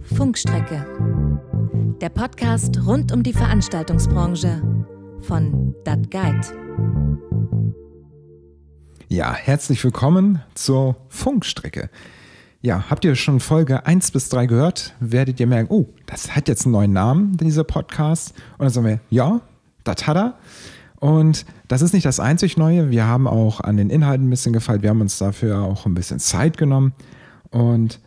Funkstrecke. Der Podcast rund um die Veranstaltungsbranche von Dat Guide. Ja, herzlich willkommen zur Funkstrecke. Ja, habt ihr schon Folge 1 bis 3 gehört? Werdet ihr merken, oh, das hat jetzt einen neuen Namen, dieser Podcast. Und dann sagen wir, ja, das hat er. Und das ist nicht das einzig Neue. Wir haben auch an den Inhalten ein bisschen gefeilt. Wir haben uns dafür auch ein bisschen Zeit genommen. Und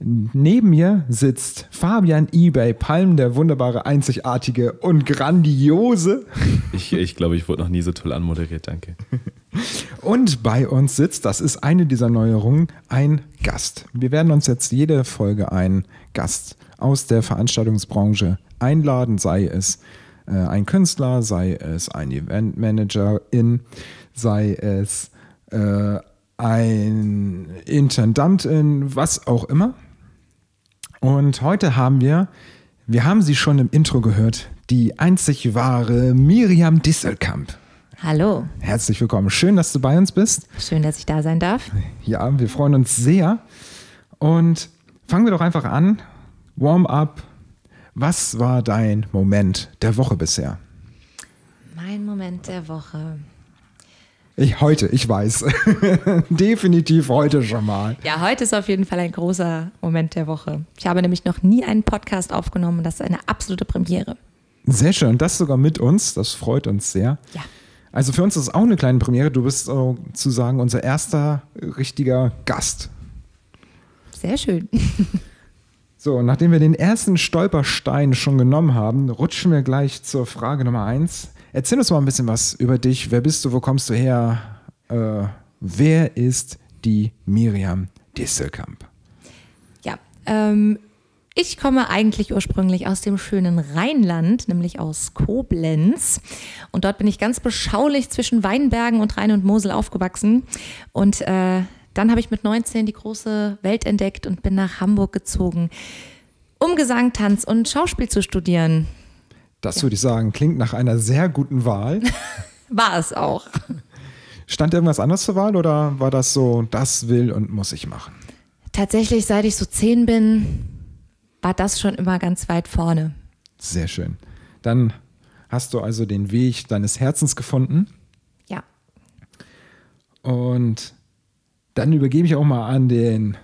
neben mir sitzt Fabian eBay Palm, der wunderbare, einzigartige und grandiose. Ich, ich glaube, ich wurde noch nie so toll anmoderiert, danke. Und bei uns sitzt, das ist eine dieser Neuerungen, ein Gast. Wir werden uns jetzt jede Folge einen Gast aus der Veranstaltungsbranche einladen, sei es äh, ein Künstler, sei es ein Eventmanagerin, sei es äh, ein Intendantin, was auch immer. Und heute haben wir, wir haben sie schon im Intro gehört, die einzig wahre Miriam Disselkamp. Hallo. Herzlich willkommen. Schön, dass du bei uns bist. Schön, dass ich da sein darf. Ja, wir freuen uns sehr. Und fangen wir doch einfach an. Warm-up. Was war dein Moment der Woche bisher? Mein Moment der Woche. Ich heute, ich weiß. Definitiv heute schon mal. Ja, heute ist auf jeden Fall ein großer Moment der Woche. Ich habe nämlich noch nie einen Podcast aufgenommen. Das ist eine absolute Premiere. Sehr schön. Das sogar mit uns. Das freut uns sehr. Ja. Also für uns ist es auch eine kleine Premiere. Du bist sozusagen unser erster richtiger Gast. Sehr schön. So, nachdem wir den ersten Stolperstein schon genommen haben, rutschen wir gleich zur Frage Nummer eins. Erzähl uns mal ein bisschen was über dich. Wer bist du? Wo kommst du her? Äh, wer ist die Miriam Disselkamp? Ja, ähm, ich komme eigentlich ursprünglich aus dem schönen Rheinland, nämlich aus Koblenz. Und dort bin ich ganz beschaulich zwischen Weinbergen und Rhein und Mosel aufgewachsen. Und äh, dann habe ich mit 19 die große Welt entdeckt und bin nach Hamburg gezogen, um Gesang, Tanz und Schauspiel zu studieren. Das ja. würde ich sagen, klingt nach einer sehr guten Wahl. War es auch. Stand irgendwas anderes zur Wahl oder war das so, das will und muss ich machen? Tatsächlich, seit ich so zehn bin, war das schon immer ganz weit vorne. Sehr schön. Dann hast du also den Weg deines Herzens gefunden. Ja. Und dann übergebe ich auch mal an den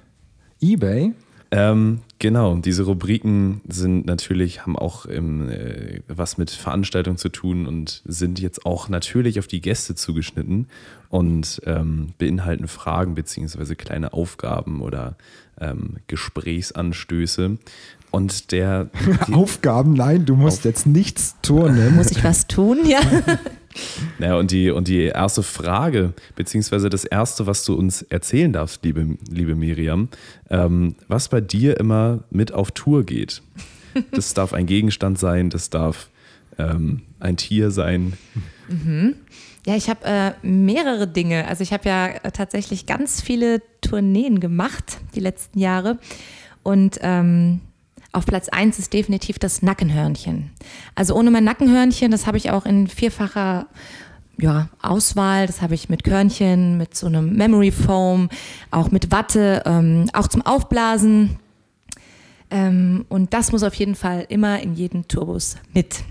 eBay. Ähm, genau, diese Rubriken sind natürlich, haben auch im, äh, was mit Veranstaltungen zu tun und sind jetzt auch natürlich auf die Gäste zugeschnitten und ähm, beinhalten Fragen beziehungsweise kleine Aufgaben oder ähm, Gesprächsanstöße. Und der. Aufgaben, nein, du musst auf jetzt nichts turnen. Muss ich was tun, ja? Naja, und die, und die erste Frage, beziehungsweise das erste, was du uns erzählen darfst, liebe, liebe Miriam, ähm, was bei dir immer mit auf Tour geht. Das darf ein Gegenstand sein, das darf ähm, ein Tier sein. Mhm. Ja, ich habe äh, mehrere Dinge. Also ich habe ja tatsächlich ganz viele Tourneen gemacht die letzten Jahre. Und ähm, auf Platz 1 ist definitiv das Nackenhörnchen. Also ohne mein Nackenhörnchen, das habe ich auch in vierfacher ja, Auswahl. Das habe ich mit Körnchen, mit so einem Memory Foam, auch mit Watte, ähm, auch zum Aufblasen. Ähm, und das muss auf jeden Fall immer in jeden Turbus mit.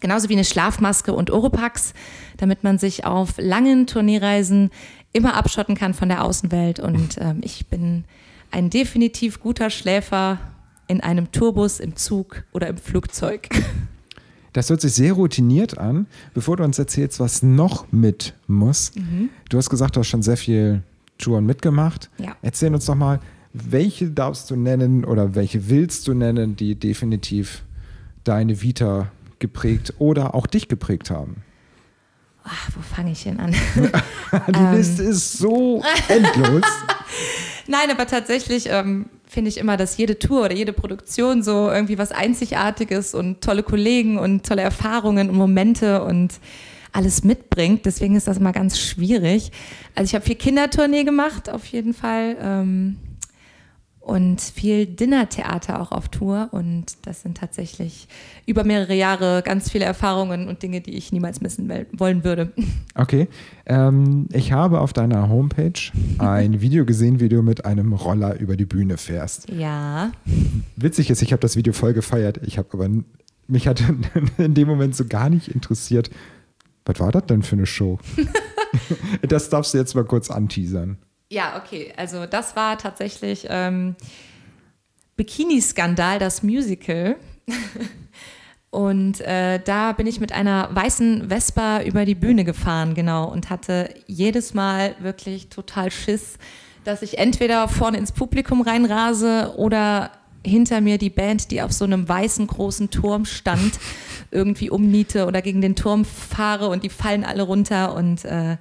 Genauso wie eine Schlafmaske und Oropax, damit man sich auf langen Tourneereisen immer abschotten kann von der Außenwelt. Und ähm, ich bin ein definitiv guter Schläfer in einem Tourbus, im Zug oder im Flugzeug. Das hört sich sehr routiniert an. Bevor du uns erzählst, was noch mit muss, mhm. du hast gesagt, du hast schon sehr viel Touren mitgemacht. Ja. Erzähl uns doch mal, welche darfst du nennen oder welche willst du nennen, die definitiv deine Vita geprägt oder auch dich geprägt haben? Ach, wo fange ich denn an? die Liste ähm. ist so endlos. Nein, aber tatsächlich ähm, finde ich immer, dass jede Tour oder jede Produktion so irgendwie was Einzigartiges und tolle Kollegen und tolle Erfahrungen und Momente und alles mitbringt. Deswegen ist das immer ganz schwierig. Also ich habe viel Kindertournee gemacht, auf jeden Fall. Ähm, und viel Dinnertheater auch auf Tour. Und das sind tatsächlich über mehrere Jahre ganz viele Erfahrungen und Dinge, die ich niemals missen wollen würde. Okay. Ähm, ich habe auf deiner Homepage ein Video gesehen, wie du mit einem Roller über die Bühne fährst. Ja. Witzig ist, ich habe das Video voll gefeiert. Ich habe aber mich hat in dem Moment so gar nicht interessiert. Was war das denn für eine Show? das darfst du jetzt mal kurz anteasern. Ja, okay. Also das war tatsächlich ähm, Bikini-Skandal, das Musical. und äh, da bin ich mit einer weißen Vespa über die Bühne gefahren, genau, und hatte jedes Mal wirklich total Schiss, dass ich entweder vorne ins Publikum reinrase oder hinter mir die Band, die auf so einem weißen großen Turm stand, irgendwie umniete oder gegen den Turm fahre und die fallen alle runter und äh,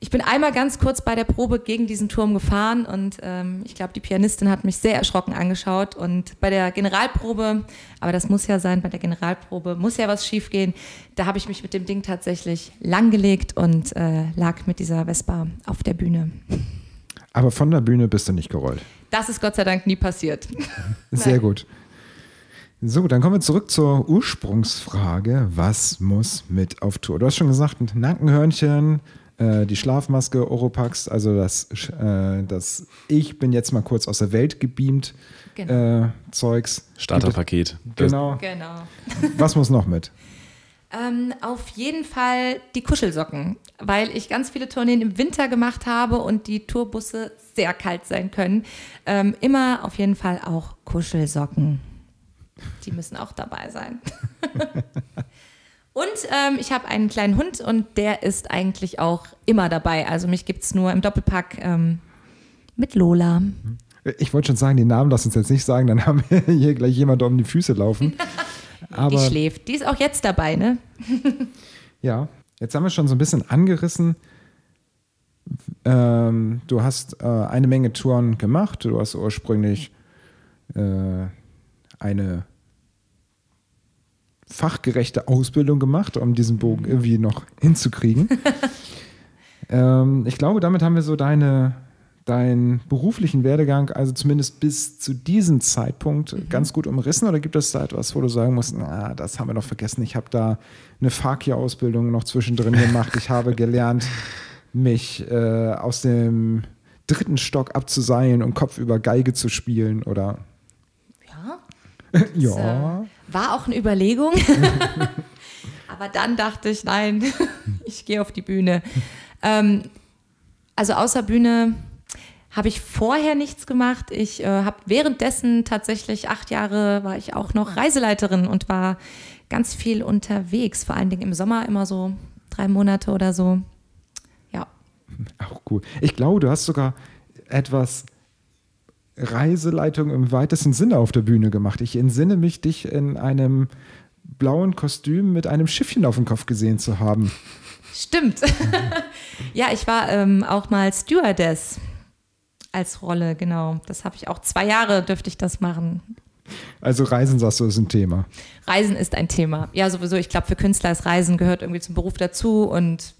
ich bin einmal ganz kurz bei der Probe gegen diesen Turm gefahren und ähm, ich glaube, die Pianistin hat mich sehr erschrocken angeschaut. Und bei der Generalprobe, aber das muss ja sein, bei der Generalprobe muss ja was schiefgehen. Da habe ich mich mit dem Ding tatsächlich langgelegt und äh, lag mit dieser Vespa auf der Bühne. Aber von der Bühne bist du nicht gerollt. Das ist Gott sei Dank nie passiert. Sehr gut. So, dann kommen wir zurück zur Ursprungsfrage. Was muss mit auf Tour? Du hast schon gesagt, ein Nackenhörnchen, äh, die Schlafmaske, Oropax, also das, äh, das Ich bin jetzt mal kurz aus der Welt gebeamt genau. äh, Zeugs. Starterpaket. Genau. genau. Was muss noch mit? Ähm, auf jeden Fall die Kuschelsocken, weil ich ganz viele Tourneen im Winter gemacht habe und die Tourbusse sehr kalt sein können. Ähm, immer auf jeden Fall auch Kuschelsocken. Die müssen auch dabei sein. Und ähm, ich habe einen kleinen Hund und der ist eigentlich auch immer dabei. Also mich gibt es nur im Doppelpack ähm, mit Lola. Ich wollte schon sagen, den Namen lass uns jetzt nicht sagen, dann haben wir hier gleich jemand um die Füße laufen. Aber, die schläft. Die ist auch jetzt dabei, ne? ja, jetzt haben wir schon so ein bisschen angerissen. Ähm, du hast äh, eine Menge Touren gemacht. Du hast ursprünglich äh, eine fachgerechte Ausbildung gemacht, um diesen Bogen irgendwie noch hinzukriegen. ähm, ich glaube, damit haben wir so deine, deinen beruflichen Werdegang, also zumindest bis zu diesem Zeitpunkt, mhm. ganz gut umrissen. Oder gibt es da etwas, wo du sagen musst, na, das haben wir noch vergessen. Ich habe da eine Fakir-Ausbildung noch zwischendrin gemacht. Ich habe gelernt, mich äh, aus dem dritten Stock abzuseilen und Kopf über Geige zu spielen oder ja. Äh, war auch eine Überlegung. Aber dann dachte ich, nein, ich gehe auf die Bühne. Ähm, also außer Bühne habe ich vorher nichts gemacht. Ich äh, habe währenddessen tatsächlich acht Jahre war ich auch noch Reiseleiterin und war ganz viel unterwegs, vor allen Dingen im Sommer immer so drei Monate oder so. Ja. Auch cool. Ich glaube, du hast sogar etwas Reiseleitung im weitesten Sinne auf der Bühne gemacht. Ich entsinne mich, dich in einem blauen Kostüm mit einem Schiffchen auf dem Kopf gesehen zu haben. Stimmt. ja, ich war ähm, auch mal Stewardess als Rolle, genau. Das habe ich auch zwei Jahre dürfte ich das machen. Also Reisen, sagst du, ist ein Thema. Reisen ist ein Thema. Ja, sowieso. Ich glaube, für Künstler ist Reisen gehört irgendwie zum Beruf dazu und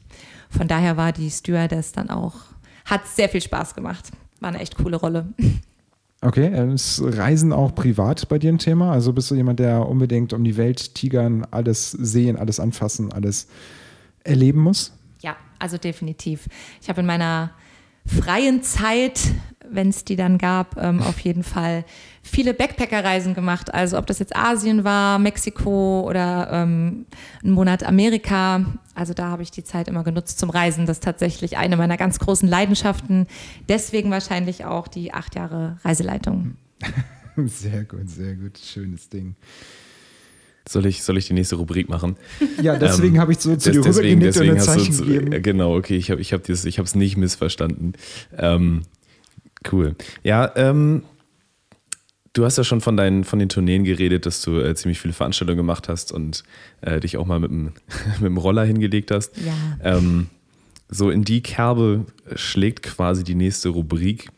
von daher war die Stewardess dann auch, hat sehr viel Spaß gemacht. War eine echt coole Rolle. Okay, ist Reisen auch privat bei dir ein Thema? Also bist du jemand, der unbedingt um die Welt tigern, alles sehen, alles anfassen, alles erleben muss? Ja, also definitiv. Ich habe in meiner freien Zeit, wenn es die dann gab, ähm, auf jeden Fall viele Backpacker-Reisen gemacht. Also ob das jetzt Asien war, Mexiko oder ähm, ein Monat Amerika. Also da habe ich die Zeit immer genutzt zum Reisen. Das ist tatsächlich eine meiner ganz großen Leidenschaften. Deswegen wahrscheinlich auch die acht Jahre Reiseleitung. Sehr gut, sehr gut. Schönes Ding. Soll ich, soll ich die nächste Rubrik machen? Ja, deswegen ähm, habe ich so zu dir deswegen, deswegen und ein Zeichen zu, gegeben. Genau, okay, ich habe ich hab es nicht missverstanden. Ähm, cool. Ja, ähm, Du hast ja schon von, deinen, von den Tourneen geredet, dass du äh, ziemlich viele Veranstaltungen gemacht hast und äh, dich auch mal mit dem, mit dem Roller hingelegt hast. Ja. Ähm, so in die Kerbe schlägt quasi die nächste Rubrik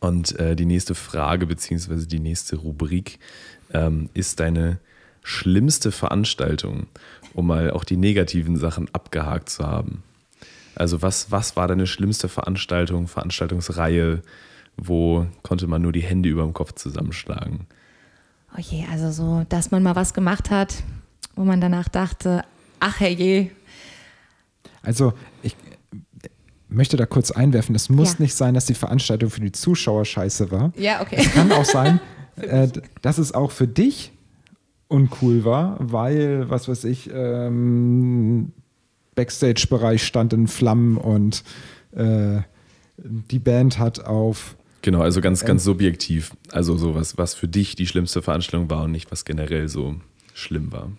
und äh, die nächste Frage beziehungsweise die nächste Rubrik ähm, ist deine schlimmste Veranstaltung, um mal auch die negativen Sachen abgehakt zu haben. Also was, was war deine schlimmste Veranstaltung, Veranstaltungsreihe, wo konnte man nur die Hände über dem Kopf zusammenschlagen? Oh je, also so, dass man mal was gemacht hat, wo man danach dachte, ach herrje. Also ich möchte da kurz einwerfen, es muss Ja. nicht sein, dass die Veranstaltung für die Zuschauer scheiße war. Ja, okay. Es kann auch sein, äh, dass es auch für dich uncool war, weil, was weiß ich, ähm, Backstage-Bereich stand in Flammen und äh, die Band hat auf Genau, also ganz, ganz subjektiv. Also sowas, was für dich die schlimmste Veranstaltung war und nicht, was generell so schlimm war.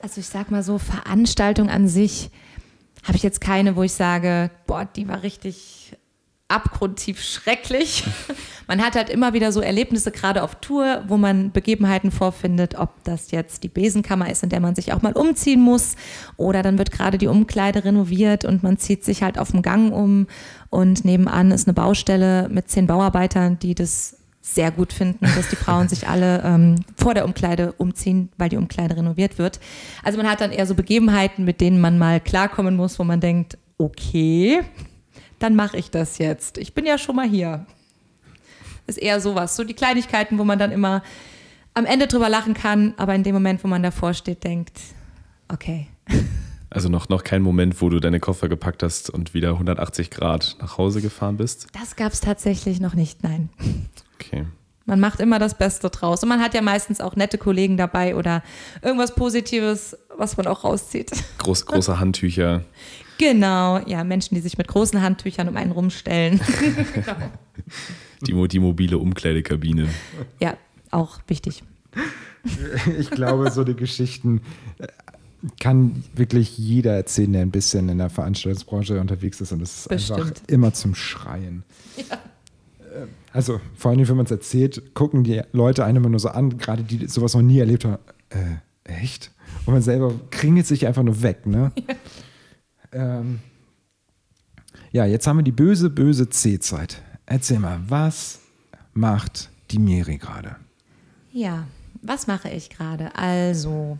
Also ich sag mal so, Veranstaltung an sich habe ich jetzt keine, wo ich sage, boah, die war richtig abgrundtief schrecklich. Man hat halt immer wieder so Erlebnisse, gerade auf Tour, wo man Begebenheiten vorfindet, ob das jetzt die Besenkammer ist, in der man sich auch mal umziehen muss, oder dann wird gerade die Umkleide renoviert und man zieht sich halt auf dem Gang um und nebenan ist eine Baustelle mit zehn Bauarbeitern, die das sehr gut finden, dass die Frauen sich alle ähm, vor der Umkleide umziehen, weil die Umkleide renoviert wird. Also man hat dann eher so Begebenheiten, mit denen man mal klarkommen muss, wo man denkt, okay, dann mache ich das jetzt. Ich bin ja schon mal hier. Ist eher sowas, so die Kleinigkeiten, wo man dann immer am Ende drüber lachen kann, aber in dem Moment, wo man davor steht, denkt, okay. Also noch, noch kein Moment, wo du deine Koffer gepackt hast und wieder 180 Grad nach Hause gefahren bist? Das gab es tatsächlich noch nicht, nein. Okay. Man macht immer das Beste draus. Und man hat ja meistens auch nette Kollegen dabei oder irgendwas Positives, was man auch rauszieht. Groß, große Handtücher. Genau, ja, Menschen, die sich mit großen Handtüchern um einen rumstellen. Die, die mobile Umkleidekabine. ja, auch wichtig. ich glaube, so die Geschichten äh, kann wirklich jeder erzählen, der ein bisschen in der Veranstaltungsbranche unterwegs ist und es ist einfach Bestimmt. immer zum Schreien. Äh, Also vor allem, wenn man es erzählt, gucken die Leute einen immer nur so an, gerade die die sowas noch nie erlebt haben. Äh, echt? Und man selber kringelt sich einfach nur weg, ne? Ja. Ähm, ja, jetzt haben wir die böse, böse C-Zeit. Erzähl mal, was macht die Miri gerade? Ja, was mache ich gerade? Also,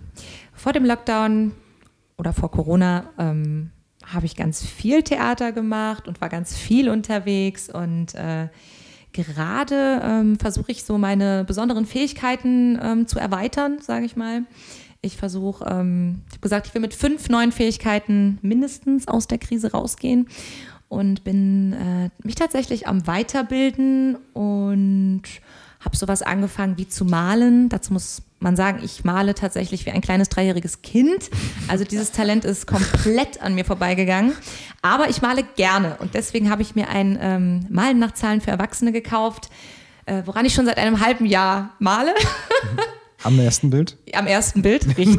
vor dem Lockdown oder vor Corona ähm, habe ich ganz viel Theater gemacht und war ganz viel unterwegs und äh, gerade ähm, versuche ich so meine besonderen Fähigkeiten ähm, zu erweitern, sage ich mal. Ich versuche, ähm, ich habe gesagt, ich will mit fünf neuen Fähigkeiten mindestens aus der Krise rausgehen und bin äh, mich tatsächlich am Weiterbilden und habe sowas angefangen wie zu malen. Dazu muss man sagen, ich male tatsächlich wie ein kleines dreijähriges Kind. Also dieses Talent ist komplett an mir vorbeigegangen. Aber ich male gerne und deswegen habe ich mir ein ähm, Malen nach Zahlen für Erwachsene gekauft, äh, woran ich schon seit einem halben Jahr male. Am ersten Bild? Am ersten Bild, richtig.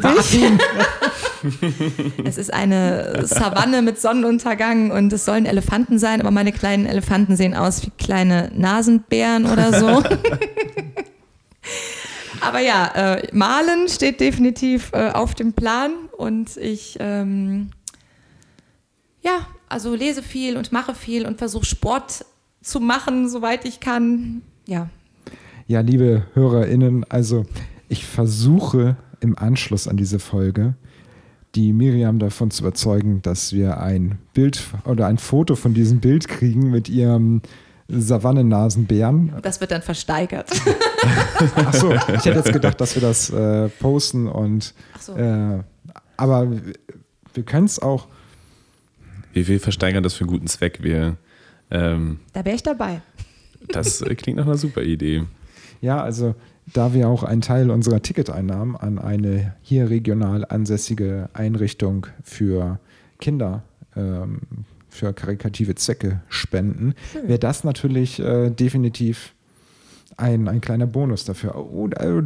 es ist eine Savanne mit Sonnenuntergang und es sollen Elefanten sein, aber meine kleinen Elefanten sehen aus wie kleine Nasenbären oder so. aber ja, äh, Malen steht definitiv äh, auf dem Plan und ich, ähm, ja, also lese viel und mache viel und versuche Sport zu machen, soweit ich kann. Ja, Ja, liebe HörerInnen, also ich versuche im Anschluss an diese Folge die Miriam davon zu überzeugen, dass wir ein Bild oder ein Foto von diesem Bild kriegen mit ihrem Savannennasenbären. das wird dann versteigert. Achso, ich hätte jetzt gedacht, dass wir das äh, posten und Ach so. äh, aber wir können es auch Wir, wir versteigern das für einen guten Zweck. Wir, ähm, Da wäre ich dabei. das äh, klingt nach einer super Idee. Ja, also da wir auch einen Teil unserer Ticketeinnahmen an eine hier regional ansässige Einrichtung für Kinder ähm, für karikative Zwecke spenden, wäre das natürlich äh, definitiv ein, ein kleiner Bonus dafür. Oh, da,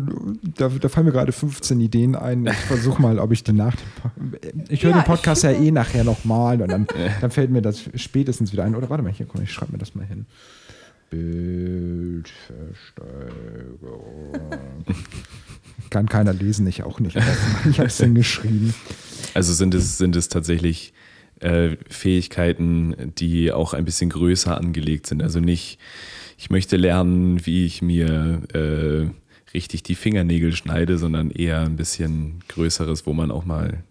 da, da fallen mir gerade 15 Ideen ein. Ich versuche mal, ob ich die nach Ich höre Ja, den Podcast ja eh nachher nochmal und dann, dann fällt mir das spätestens wieder ein. Oder warte mal, hier komm, ich schreibe mir das mal hin. Bildversteigerung. Kann keiner lesen, ich auch nicht. Ich habe es hingeschrieben. Also sind es, sind es tatsächlich äh, Fähigkeiten, die auch ein bisschen größer angelegt sind. Also nicht, ich möchte lernen, wie ich mir äh, richtig die Fingernägel schneide, sondern eher ein bisschen größeres, wo man auch mal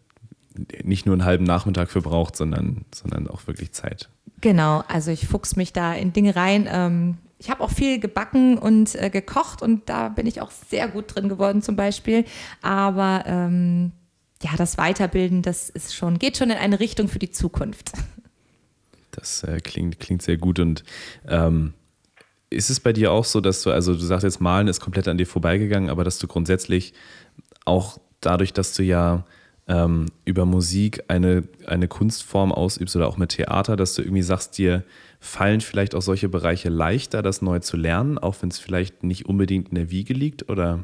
nicht nur einen halben Nachmittag für braucht, sondern, sondern auch wirklich Zeit Genau, also ich fuchs mich da in Dinge rein. Ähm, ich habe auch viel gebacken und äh, gekocht und da bin ich auch sehr gut drin geworden zum Beispiel. Aber ähm, ja, das Weiterbilden, das ist schon, geht schon in eine Richtung für die Zukunft. Das äh, klingt, klingt sehr gut und ähm, ist es bei dir auch so, dass du, also du sagst jetzt, Malen ist komplett an dir vorbeigegangen, aber dass du grundsätzlich auch dadurch, dass du ja ähm, über Musik eine, eine Kunstform ausübst oder auch mit Theater, dass du irgendwie sagst, dir fallen vielleicht auch solche Bereiche leichter, das neu zu lernen, auch wenn es vielleicht nicht unbedingt in der Wiege liegt, oder?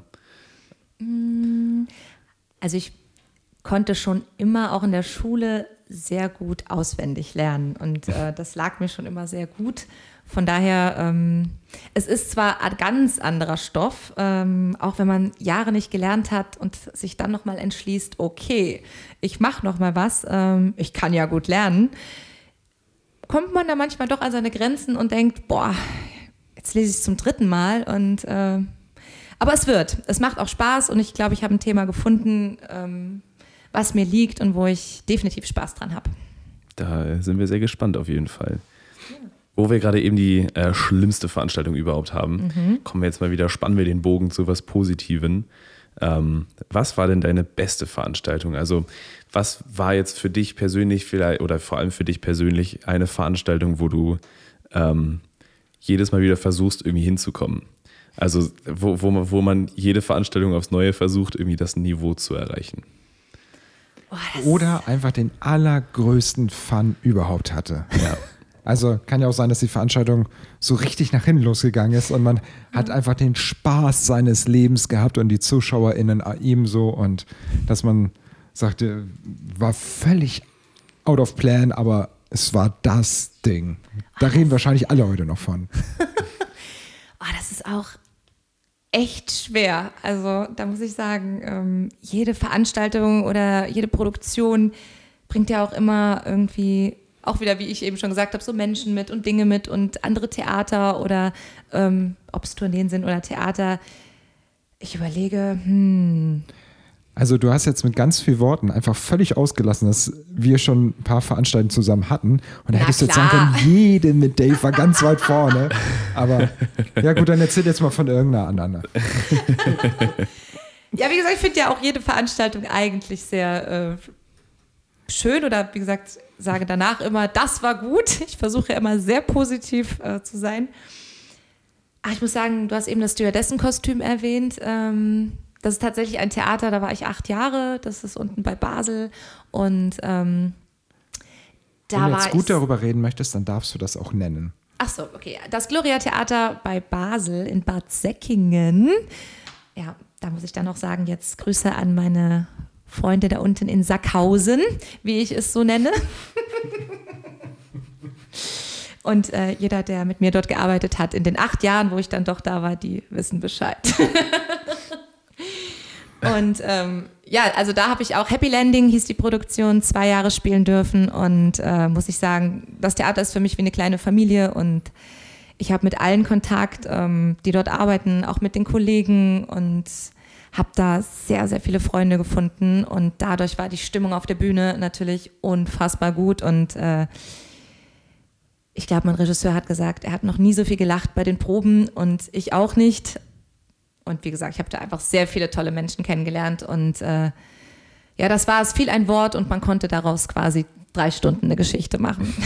Also ich konnte schon immer auch in der Schule sehr gut auswendig lernen und äh, das lag mir schon immer sehr gut. Von daher, ähm, es ist zwar ein ganz anderer Stoff, ähm, auch wenn man Jahre nicht gelernt hat und sich dann nochmal entschließt, okay, ich mache nochmal was, ähm, ich kann ja gut lernen, kommt man da manchmal doch an seine Grenzen und denkt, boah, jetzt lese ich es zum dritten Mal und äh, aber es wird, es macht auch Spaß und ich glaube, ich habe ein Thema gefunden, ähm, was mir liegt und wo ich definitiv Spaß dran habe. Da sind wir sehr gespannt auf jeden Fall. Wo wir gerade eben die äh, schlimmste Veranstaltung überhaupt haben, Mhm. kommen wir jetzt mal wieder, spannen wir den Bogen zu was Positiven. Ähm, was war denn deine beste Veranstaltung? Also, was war jetzt für dich persönlich vielleicht oder vor allem für dich persönlich eine Veranstaltung, wo du ähm, jedes Mal wieder versuchst, irgendwie hinzukommen? Also, wo, wo, man, wo man jede Veranstaltung aufs Neue versucht, irgendwie das Niveau zu erreichen. Oh, Oder einfach den allergrößten Fun überhaupt hatte. Ja. Also kann ja auch sein, dass die Veranstaltung so richtig nach hinten losgegangen ist und man hat einfach den Spaß seines Lebens gehabt und die ZuschauerInnen ebenso und dass man sagte, war völlig out of plan, aber es war das Ding. Da reden wahrscheinlich alle heute noch von. Oh, das ist auch echt schwer. Also da muss ich sagen, ähm, jede Veranstaltung oder jede Produktion bringt ja auch immer irgendwie, auch wieder, wie ich eben schon gesagt habe, so Menschen mit und Dinge mit und andere Theater oder ähm, ob es Tourneen sind oder Theater. Ich überlege, hm, Also du hast jetzt mit ganz vielen Worten einfach völlig ausgelassen, dass wir schon ein paar Veranstaltungen zusammen hatten. Und da hättest du jetzt sagen können, jede mit Dave war ganz weit vorne. Aber ja gut, dann erzähl jetzt mal von irgendeiner anderen. Ja, wie gesagt, ich finde ja auch jede Veranstaltung eigentlich sehr äh, schön oder wie gesagt, sage danach immer, das war gut. Ich versuche ja immer sehr positiv äh, zu sein. Ach, ich muss sagen, du hast eben das Stewardessen-Kostüm erwähnt. Ähm, das ist tatsächlich ein Theater, da war ich acht Jahre. Das ist unten bei Basel. Und ähm, da Wenn du jetzt gut darüber reden möchtest, dann darfst du das auch nennen. Ach so, okay. Das Gloria Theater bei Basel in Bad Säckingen. Ja, da muss ich dann noch sagen, jetzt Grüße an meine Freunde da unten in Sackhausen, wie ich es so nenne. Und äh, jeder, der mit mir dort gearbeitet hat, in den acht Jahren, wo ich dann doch da war, die wissen Bescheid. Und ähm, ja, also da habe ich auch Happy Landing, hieß die Produktion, zwei Jahre spielen dürfen. Und äh, muss ich sagen, das Theater ist für mich wie eine kleine Familie und ich habe mit allen Kontakt, ähm, die dort arbeiten, auch mit den Kollegen und habe da sehr, sehr viele Freunde gefunden. Und dadurch war die Stimmung auf der Bühne natürlich unfassbar gut. Und äh, ich glaube, mein Regisseur hat gesagt, er hat noch nie so viel gelacht bei den Proben und ich auch nicht. Und wie gesagt, ich habe da einfach sehr viele tolle Menschen kennengelernt und äh, ja, das war es, viel ein Wort und man konnte daraus quasi drei Stunden eine Geschichte machen.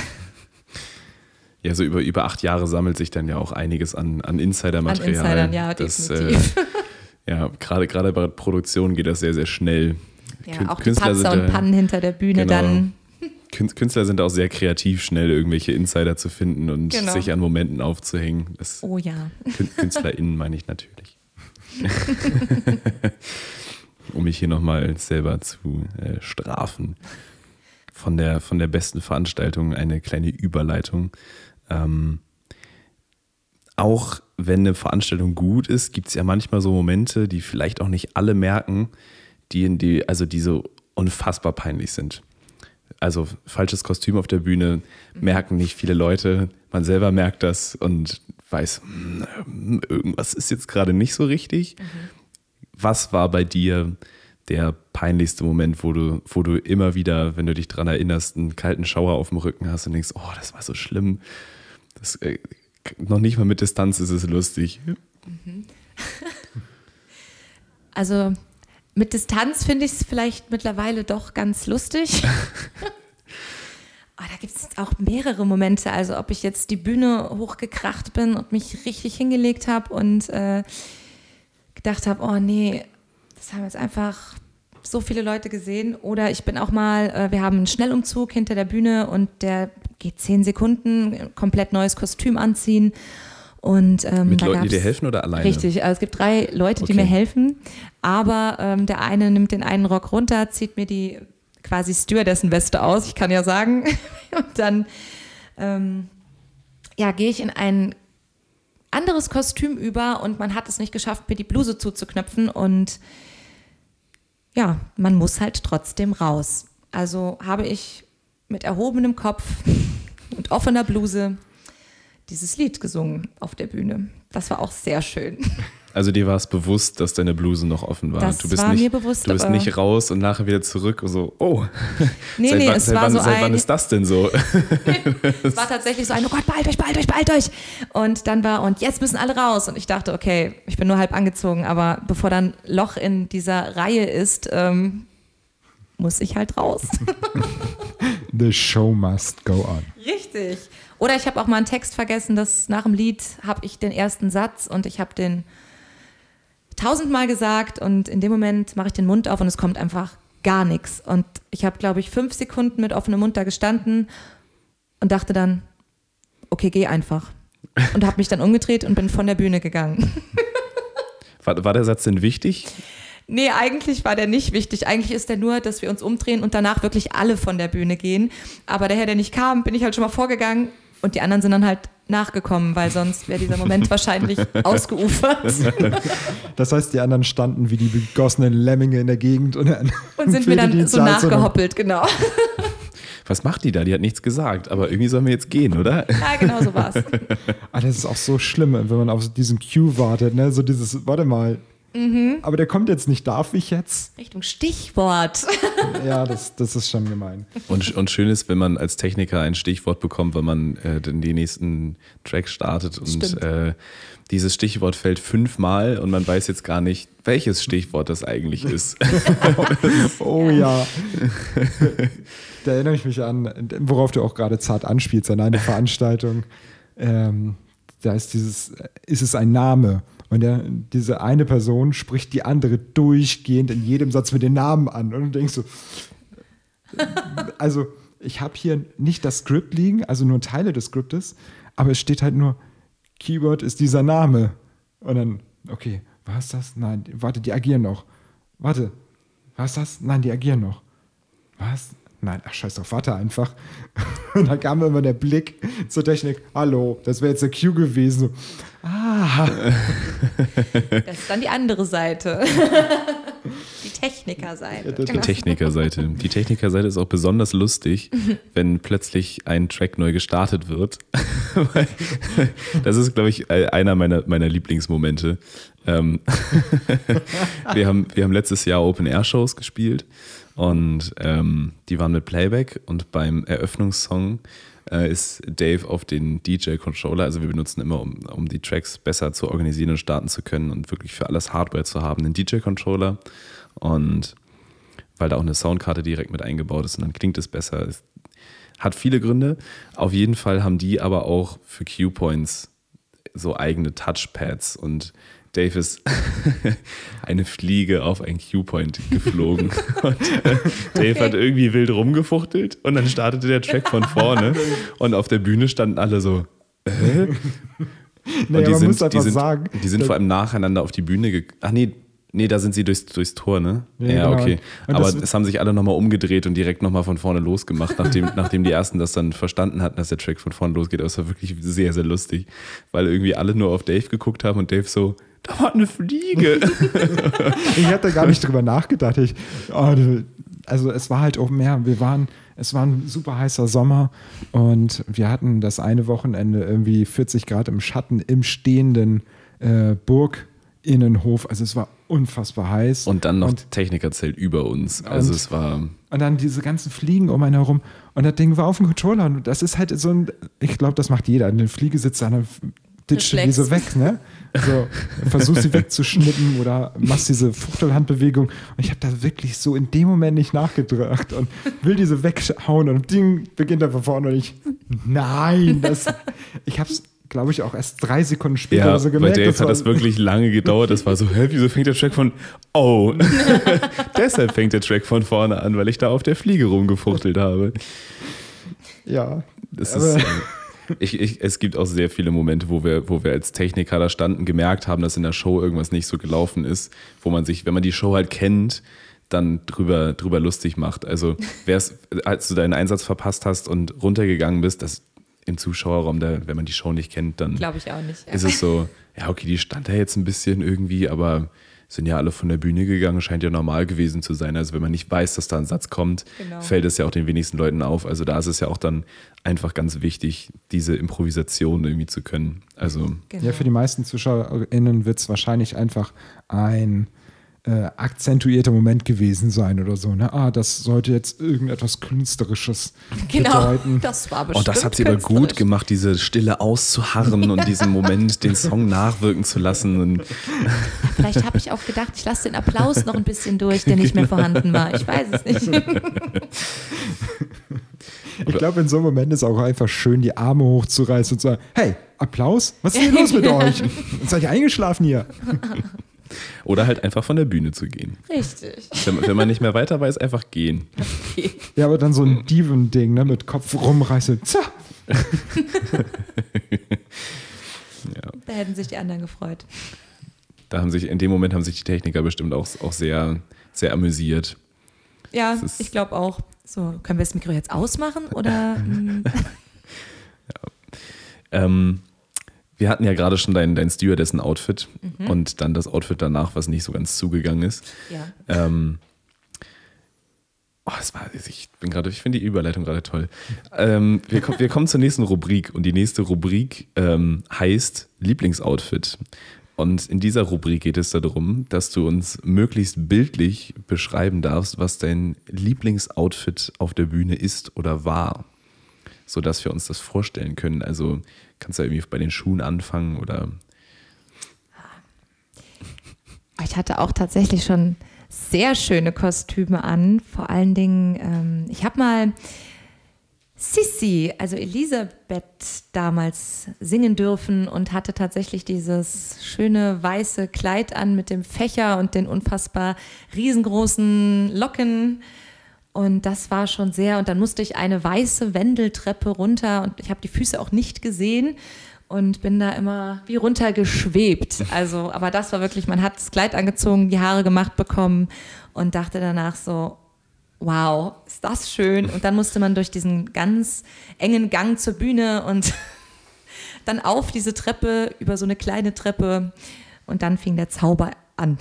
Ja, so über, über acht Jahre sammelt sich dann ja auch einiges an, an Insider-Material. An Insidern, ja, das, definitiv. Äh, ja, gerade, gerade bei Produktionen geht das sehr, sehr schnell. Ja, auch die Künstler sind Patzer und Pannen hinter der Bühne Genau. dann. Kün- Künstler sind auch sehr kreativ, schnell irgendwelche Insider zu finden und Genau. sich an Momenten aufzuhängen. Das Oh ja. Kün- KünstlerInnen meine ich natürlich. um mich hier nochmal selber zu äh, strafen. Von der, von der besten Veranstaltung eine kleine Überleitung. Ähm, auch wenn eine Veranstaltung gut ist, gibt es ja manchmal so Momente, die vielleicht auch nicht alle merken, die, in die, also die so unfassbar peinlich sind. Also falsches Kostüm auf der Bühne merken nicht viele Leute. Man selber merkt das und weiß, hm, irgendwas ist jetzt gerade nicht so richtig. Was war bei dir der peinlichste Moment, wo du, wo du immer wieder, wenn du dich dran erinnerst, einen kalten Schauer auf dem Rücken hast und denkst, oh, das war so schlimm. Das, äh, noch nicht mal mit Distanz ist es lustig. Also mit Distanz finde ich es vielleicht mittlerweile doch ganz lustig. Oh, da gibt es auch mehrere Momente. Also ob ich jetzt die Bühne hochgekracht bin und mich richtig hingelegt habe und äh, gedacht habe, oh nee, das haben jetzt einfach so viele Leute gesehen. Oder ich bin auch mal, äh, wir haben einen Schnellumzug hinter der Bühne und der geht zehn Sekunden, komplett neues Kostüm anziehen. Und, ähm, Mit Leuten, die dir helfen oder alleine? Richtig, also es gibt drei Leute, die Okay. mir helfen, aber ähm, der eine nimmt den einen Rock runter, zieht mir die quasi Stewardessen-Weste aus, ich kann ja sagen, und dann ähm, ja, gehe ich in ein anderes Kostüm über und man hat es nicht geschafft, mir die Bluse zuzuknöpfen und ja, man muss halt trotzdem raus. Also habe ich mit erhobenem Kopf und offener Bluse dieses Lied gesungen auf der Bühne. Das war auch sehr schön. Also dir war es bewusst, dass deine Bluse noch offen war. Das du bist war nicht, mir bewusst, Du bist nicht raus und nachher wieder zurück und so, oh. Nee, seit nee, wann, es seit war wann, so seit wann ein- ist das denn so? Es war tatsächlich so ein, oh Gott, bald euch, bald euch, bald euch. Und dann war, und jetzt müssen alle raus. Und ich dachte, okay, ich bin nur halb angezogen, aber bevor dann Loch in dieser Reihe ist, ähm, muss ich halt raus. The show must go on. Richtig. Oder ich habe auch mal einen Text vergessen, dass nach dem Lied habe ich den ersten Satz und ich habe den tausendmal gesagt und in dem Moment mache ich den Mund auf und es kommt einfach gar nichts. Und ich habe, glaube ich, fünf Sekunden mit offenem Mund da gestanden und dachte dann, okay, geh einfach. Und habe mich dann umgedreht und bin von der Bühne gegangen. War, war der Satz denn wichtig? Nee, eigentlich war der nicht wichtig. Eigentlich ist der nur, dass wir uns umdrehen und danach wirklich alle von der Bühne gehen. Aber der Herr, der nicht kam, bin ich halt schon mal vorgegangen und die anderen sind dann halt nachgekommen, weil sonst wäre dieser Moment wahrscheinlich ausgeufert Das heißt, die anderen standen wie die begossenen Lemminge in der Gegend und, und sind mir dann so nachgehoppelt, genau. Was macht die da? Die hat nichts gesagt, aber irgendwie sollen wir jetzt gehen, oder? Ja, genau so war's. Ah, das ist auch so schlimm, wenn man auf diesen Cue wartet, ne? So dieses, warte mal. Mhm. Aber der kommt jetzt nicht, darf ich jetzt? Richtung Stichwort. Ja, das, das ist schon gemein. Und, und schön ist, wenn man als Techniker ein Stichwort bekommt, wenn man äh, den die nächsten Track startet und äh, dieses Stichwort fällt fünfmal und man weiß jetzt gar nicht, welches Stichwort das eigentlich ist. Oh ja. da erinnere ich mich an, worauf du auch gerade zart anspielst, an eine Veranstaltung. Ähm, da ist dieses, ist es ein Name? Und der, diese eine Person spricht die andere durchgehend in jedem Satz mit den Namen an. Und du denkst so, also ich habe hier nicht das Skript liegen, also nur Teile des Skriptes, aber es steht halt nur, Keyword ist dieser Name. Und dann, okay, war es das? Nein, warte, die agieren noch. Warte, war es das? Nein, die agieren noch. Was? Nein, ach scheiß drauf, warte einfach. Und dann kam immer der Blick zur Technik, hallo, das wäre jetzt der Cue gewesen. So, ah, Das ist dann die andere Seite. Die Technikerseite. Die Genau. Technikerseite. Die Technikerseite ist auch besonders lustig, wenn plötzlich ein Track neu gestartet wird. Das ist, glaube ich, einer meiner, meiner Lieblingsmomente. Ähm, wir, haben, wir haben letztes Jahr Open-Air-Shows gespielt und ähm, die waren mit Playback und beim Eröffnungssong äh, ist Dave auf den DJ-Controller, also wir benutzen immer, um, um die Tracks besser zu organisieren und starten zu können und wirklich für alles Hardware zu haben, einen DJ-Controller und weil da auch eine Soundkarte direkt mit eingebaut ist und dann klingt es besser. Es hat viele Gründe. Auf jeden Fall haben die aber auch für Q-Points so eigene Touchpads und Dave ist eine Fliege auf ein Q-Point geflogen. und äh, Dave hat irgendwie wild rumgefuchtelt und dann startete der Track von vorne und auf der Bühne standen alle so. naja, und die man sind, einfach die sind, sagen. die sind vor allem nacheinander auf die Bühne gegangen. Ach nee, nee, da sind sie durchs, durchs Tor, ne? Ja, Ja, genau. okay. Aber es haben sich alle nochmal umgedreht und direkt nochmal von vorne losgemacht, nachdem, nachdem die ersten das dann verstanden hatten, dass der Track von vorne losgeht. Aber es war wirklich sehr, sehr lustig, weil irgendwie alle nur auf Dave geguckt haben und Dave so, da war eine Fliege. ich hatte gar nicht drüber nachgedacht. Ich, oh, also es war halt auch mehr. Wir waren, es war ein super heißer Sommer und wir hatten das eine Wochenende irgendwie 40 Grad im Schatten im stehenden äh, Burginnenhof. Also es war unfassbar heiß. Und dann noch Und- Technikerzelt über uns. Also Und- es war. Und dann diese ganzen Fliegen um einen herum. Und das Ding war auf dem Controller. Und das ist halt so ein, ich glaube, das macht jeder. Eine Fliege sitzt da du die so weg, ne? So, versuchst sie wegzuschnippen oder machst diese Fuchtelhandbewegung. Und ich habe da wirklich so in dem Moment nicht nachgedrückt und will diese weghauen und Ding beginnt er von vorne und ich, nein, das, ich habe es, glaube ich, auch erst drei Sekunden später Ja, so bei gemerkt. Dave das hat war- das wirklich lange gedauert. Das war so, hä, wieso fängt der Track von. Oh, deshalb fängt der Track von vorne an, weil ich da auf der Fliege rumgefuchtelt habe. Ja, Das ist, äh, ich, ich, es gibt auch sehr viele Momente, wo wir, wo wir als Techniker da standen, gemerkt haben, dass in der Show irgendwas nicht so gelaufen ist, wo man sich, wenn man die Show halt kennt, dann drüber, drüber lustig macht. Also, als du deinen Einsatz verpasst hast und runtergegangen bist, das im Zuschauerraum, da, wenn man die Show nicht kennt, dann Glaube ich auch nicht. Ja. ist es so, ja, okay, die stand da jetzt ein bisschen irgendwie, aber sind ja alle von der Bühne gegangen, scheint ja normal gewesen zu sein. Also wenn man nicht weiß, dass da ein Satz kommt, Genau. fällt es ja auch den wenigsten Leuten auf. Also da ist es ja auch dann einfach ganz wichtig, diese Improvisation irgendwie zu können. Also Genau. Ja, für die meisten ZuschauerInnen wird es wahrscheinlich einfach ein äh, akzentuierter Moment gewesen sein oder so. Ne? Ah, das sollte jetzt irgendetwas Künstlerisches genau, bedeuten. das war bestimmt Und Oh, das hat sie aber gut gemacht, diese Stille auszuharren und diesen Moment, den Song nachwirken zu lassen. Und Vielleicht habe ich auch gedacht, ich lasse den Applaus noch ein bisschen durch, der nicht mehr vorhanden war. Ich weiß es nicht. Ich glaube, in so einem Moment ist auch einfach schön, die Arme hochzureißen und zu sagen, hey, Applaus? Was ist denn los mit euch? Seid ihr eingeschlafen hier? Oder halt einfach von der Bühne zu gehen. Richtig. Wenn, wenn man nicht mehr weiter weiß, einfach gehen. Okay. Ja, aber dann so ein Diven-Ding, ne, mit Kopf rumreißen. Tja, Da hätten sich die anderen gefreut. Da haben sich, in dem Moment haben sich die Techniker bestimmt auch, auch sehr, sehr amüsiert. Ja, ich glaube auch. So, können wir das Mikro jetzt ausmachen oder? hm, Ähm, wir hatten ja gerade schon dein, dein Stewardessen-Outfit Mhm. und dann das Outfit danach, was nicht so ganz zugegangen ist. ja. Ähm, oh, es war, ich bin gerade, ich finde die Überleitung gerade toll. Ähm, wir, kommen, wir kommen zur nächsten Rubrik und die nächste Rubrik ähm, heißt Lieblingsoutfit. Und in dieser Rubrik geht es darum, dass du uns möglichst bildlich beschreiben darfst, was dein Lieblingsoutfit auf der Bühne ist oder war. Sodass wir uns das vorstellen können. Also kannst du ja irgendwie bei den Schuhen anfangen oder Ich hatte auch tatsächlich schon sehr schöne Kostüme an. Vor allen Dingen, ähm, ich habe mal Sissi, also Elisabeth, damals singen dürfen und hatte tatsächlich dieses schöne weiße Kleid an mit dem Fächer und den unfassbar riesengroßen Locken. Und das war schon sehr, und dann musste ich eine weiße Wendeltreppe runter und ich habe die Füße auch nicht gesehen und bin da immer wie runtergeschwebt. Also, aber das war wirklich, man hat das Kleid angezogen, die Haare gemacht bekommen und dachte danach so, wow, ist das schön. Und dann musste man durch diesen ganz engen Gang zur Bühne und dann auf diese Treppe, über so eine kleine Treppe und dann fing der Zauber an.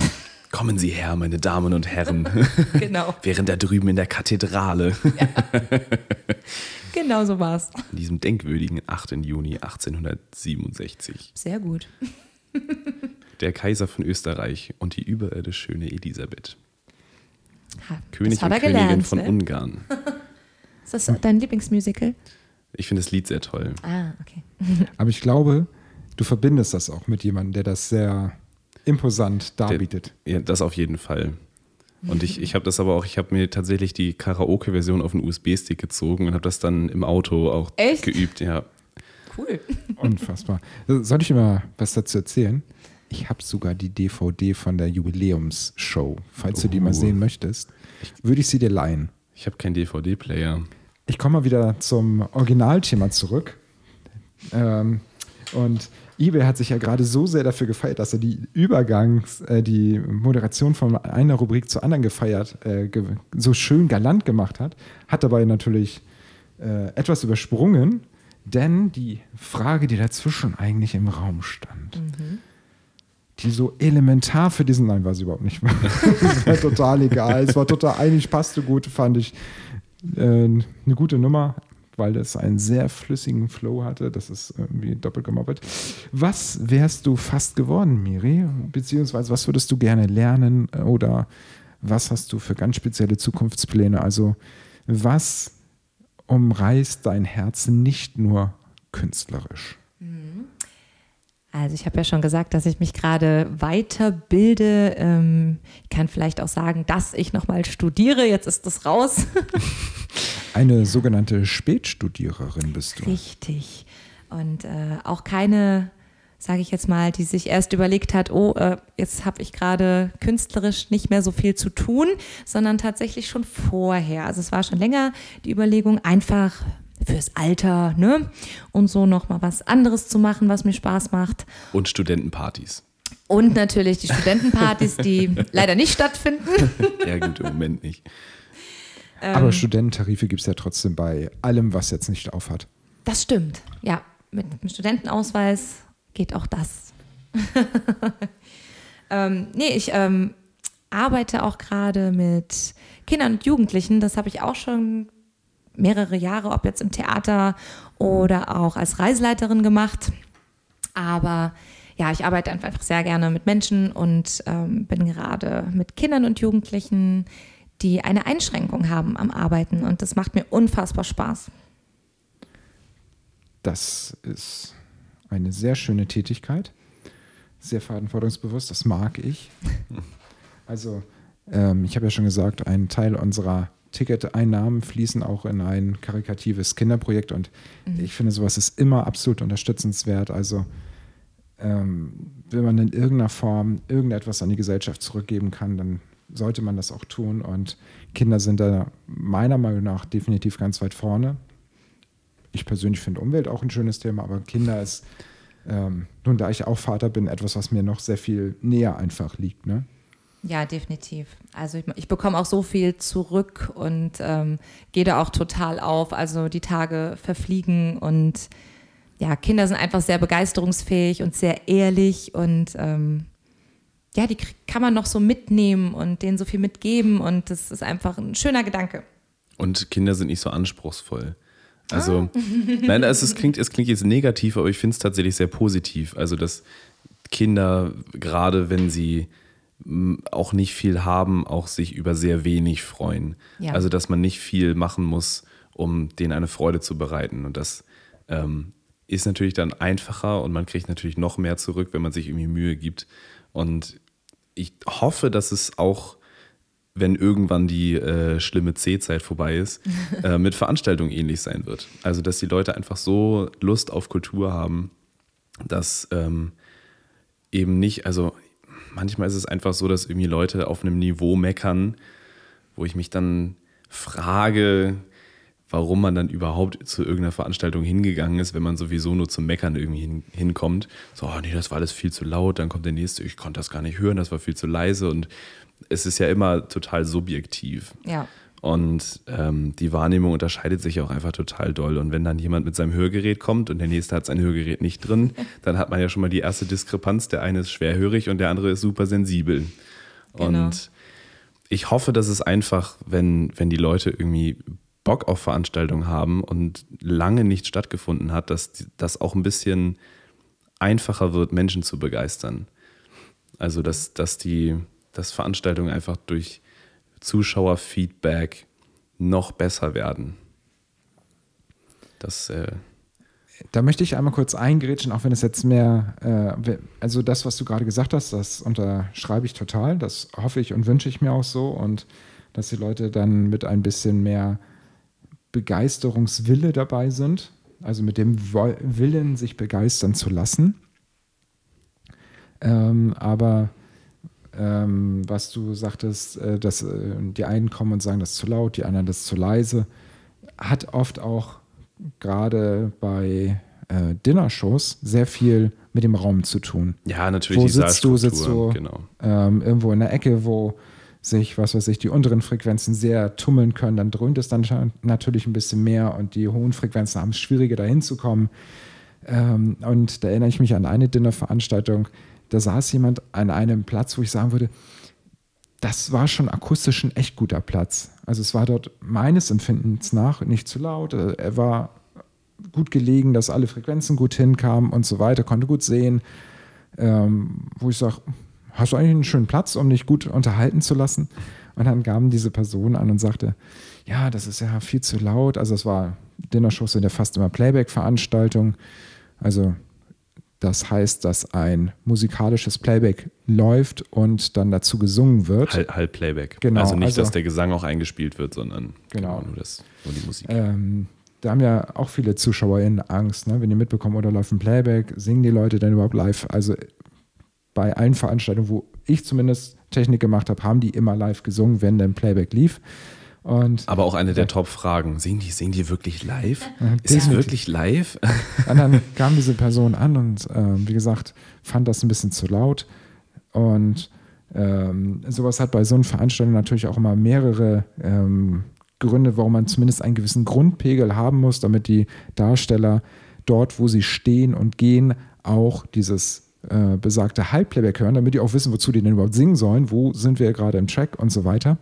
Kommen Sie her, meine Damen und Herren. genau, Während da drüben in der Kathedrale. genau so war es. An diesem denkwürdigen 8. Juni 1867. Sehr gut. Der Kaiser von Österreich und die überirdisch schöne Elisabeth. Ha, König und Königin gelernt, von ne? Ungarn. Ist das dein Lieblingsmusical? Ich finde das Lied sehr toll. Ah, okay. aber ich glaube, du verbindest das auch mit jemandem, der das sehr imposant darbietet. Ja, das auf jeden Fall. Und ich, ich habe das aber auch, ich habe mir tatsächlich die Karaoke-Version auf einen USB-Stick gezogen und habe das dann im Auto auch Echt? geübt. Ja. Cool. Unfassbar. Soll ich dir mal was dazu erzählen? Ich habe sogar die DVD von der Jubiläumsshow. Falls du die mal Oh. sehen möchtest, würde ich sie dir leihen. Ich habe keinen DVD-Player. Ich komme mal wieder zum Originalthema zurück. Ähm, und eBay hat sich ja gerade so sehr dafür gefeiert, dass er die Übergangs-, äh, die Moderation von einer Rubrik zur anderen gefeiert, äh, ge so schön galant gemacht hat, hat dabei natürlich äh, etwas übersprungen, denn die Frage, die dazwischen eigentlich im Raum stand, die so elementar für diesen, nein, war sie überhaupt nicht. es war total egal, es war total einig, passte gut, fand ich. Äh, eine gute Nummer. Weil es einen sehr flüssigen Flow hatte. Das ist irgendwie doppelt gemoppelt. Was wärst du fast geworden, Miri? Beziehungsweise was würdest du gerne lernen oder was hast du für ganz spezielle Zukunftspläne? Also was umreißt dein Herz nicht nur künstlerisch? Also ich habe ja schon gesagt, dass ich mich gerade weiterbilde. Ähm, ich kann vielleicht auch sagen, dass ich nochmal studiere. Jetzt ist das raus. Eine sogenannte Spätstudiererin bist du. Richtig. Und äh, auch keine, sage ich jetzt mal, die sich erst überlegt hat, oh, äh, jetzt habe ich gerade künstlerisch nicht mehr so viel zu tun, sondern tatsächlich schon vorher. Also es war schon länger die Überlegung, einfach fürs Alter, ne? Und so nochmal was anderes zu machen, was mir Spaß macht. Und Studentenpartys. Und natürlich die Studentenpartys, die leider nicht stattfinden. ja, gut, im Moment nicht. Aber ähm, Studententarife gibt es ja trotzdem bei allem, was jetzt nicht aufhat. Das stimmt, ja. Mit einem Studentenausweis geht auch das. ähm, nee, ich ähm, arbeite auch gerade mit Kindern und Jugendlichen. Das habe ich auch schon mehrere Jahre, ob jetzt im Theater oder auch als Reiseleiterin gemacht. Aber ja, ich arbeite einfach sehr gerne mit Menschen und ähm, bin gerade mit Kindern und Jugendlichen, die eine Einschränkung haben am Arbeiten. Und das macht mir unfassbar Spaß. Das ist eine sehr schöne Tätigkeit. Sehr verantwortungsbewusst, das mag ich. Also, ähm, ich habe ja schon gesagt, ein Teil unserer Ticketeinnahmen fließen auch in ein karikatives Kinderprojekt und mhm. ich finde, sowas ist immer absolut unterstützenswert. Also ähm, wenn man in irgendeiner Form irgendetwas an die Gesellschaft zurückgeben kann, dann sollte man das auch tun und Kinder sind da meiner Meinung nach definitiv ganz weit vorne. Ich persönlich finde Umwelt auch ein schönes Thema, aber Kinder ist, ähm, nun da ich auch Vater bin, etwas, was mir noch sehr viel näher einfach liegt. Ne? Ja, definitiv. Also ich, ich, bekomme auch so viel zurück und ähm, gehe da auch total auf. Also die Tage verfliegen und ja, Kinder sind einfach sehr begeisterungsfähig und sehr ehrlich und ähm, ja, die kann man noch so mitnehmen und denen so viel mitgeben und das ist einfach ein schöner Gedanke. Und Kinder sind nicht so anspruchsvoll. Also, ah. nein, es, es, klingt, es klingt jetzt negativ, aber ich finde es tatsächlich sehr positiv. Also, dass Kinder, gerade wenn sie auch nicht viel haben, auch sich über sehr wenig freuen. Ja. Also, dass man nicht viel machen muss, um denen eine Freude zu bereiten. Und das ähm, ist natürlich dann einfacher und man kriegt natürlich noch mehr zurück, wenn man sich irgendwie Mühe gibt. Und ich hoffe, dass es auch, wenn irgendwann die äh, schlimme C-Zeit vorbei ist, äh, mit Veranstaltungen ähnlich sein wird. Also, dass die Leute einfach so Lust auf Kultur haben, dass ähm, eben nicht, also manchmal ist es einfach so, dass irgendwie Leute auf einem Niveau meckern, wo ich mich dann frage, warum man dann überhaupt zu irgendeiner Veranstaltung hingegangen ist, wenn man sowieso nur zum Meckern irgendwie hin, hinkommt. So, oh nee, das war alles viel zu laut, dann kommt der nächste, ich konnte das gar nicht hören, das war viel zu leise und es ist ja immer total subjektiv. Ja. Und ähm, die Wahrnehmung unterscheidet sich auch einfach total doll. Und wenn dann jemand mit seinem Hörgerät kommt und der nächste hat sein Hörgerät nicht drin, dann hat man ja schon mal die erste Diskrepanz. Der eine ist schwerhörig und der andere ist super sensibel. Genau. Und ich hoffe, dass es einfach, wenn, wenn die Leute irgendwie Bock auf Veranstaltungen haben und lange nicht stattgefunden hat, dass das auch ein bisschen einfacher wird, Menschen zu begeistern. Also, dass, dass die dass Veranstaltungen einfach durch Zuschauerfeedback noch besser werden. Das, äh da möchte ich einmal kurz eingrätschen, auch wenn es jetzt mehr, äh, also das, was du gerade gesagt hast, das unterschreibe ich total. Das hoffe ich und wünsche ich mir auch so und dass die Leute dann mit ein bisschen mehr Begeisterungswille dabei sind, also mit dem Willen, sich begeistern zu lassen. Ähm, aber ähm, was du sagtest, äh, dass äh, die einen kommen und sagen, das ist zu laut, die anderen, das ist zu leise, hat oft auch gerade bei äh, Dinnershows sehr viel mit dem Raum zu tun. Ja, natürlich. Wo sitzt du? Sitzt du genau. ähm, irgendwo in der Ecke, wo sich, was weiß ich, die unteren Frequenzen sehr tummeln können, dann dröhnt es dann natürlich ein bisschen mehr und die hohen Frequenzen haben es schwieriger, da hinzukommen. Ähm, und da erinnere ich mich an eine Dinnerveranstaltung, da saß jemand an einem Platz, wo ich sagen würde, das war schon akustisch ein echt guter Platz. Also es war dort meines Empfindens nach nicht zu laut. Äh, er war gut gelegen, dass alle Frequenzen gut hinkamen und so weiter, konnte gut sehen. Ähm, wo ich sage, hast du eigentlich einen schönen Platz, um dich gut unterhalten zu lassen? Und dann kam diese Person an und sagte, ja, das ist ja viel zu laut. Also es war, Dinnershows sind ja fast immer Playback-Veranstaltungen. Also das heißt, dass ein musikalisches Playback läuft und dann dazu gesungen wird. Halb, halb Playback. Genau, also nicht, also- dass der Gesang auch eingespielt wird, sondern Genau. nur, das, nur die Musik. Ähm, da haben ja auch viele ZuschauerInnen Angst, ne? wenn die mitbekommen, oder läuft ein Playback, singen die Leute denn überhaupt live? Also bei allen Veranstaltungen, wo ich zumindest Technik gemacht habe, haben die immer live gesungen, wenn denn Playback lief. Und Aber auch eine der Top-Fragen. Singen die, singen die wirklich live? Ja, Ist definitiv. wirklich live? Und dann kam diese Person an und ähm, wie gesagt, fand das ein bisschen zu laut. Und ähm, sowas hat bei so einer Veranstaltung natürlich auch immer mehrere ähm, Gründe, warum man zumindest einen gewissen Grundpegel haben muss, damit die Darsteller dort, wo sie stehen und gehen, auch dieses äh, besagte Halbplayback hören, damit die auch wissen, wozu die denn überhaupt singen sollen, wo sind wir gerade im Track und so weiter.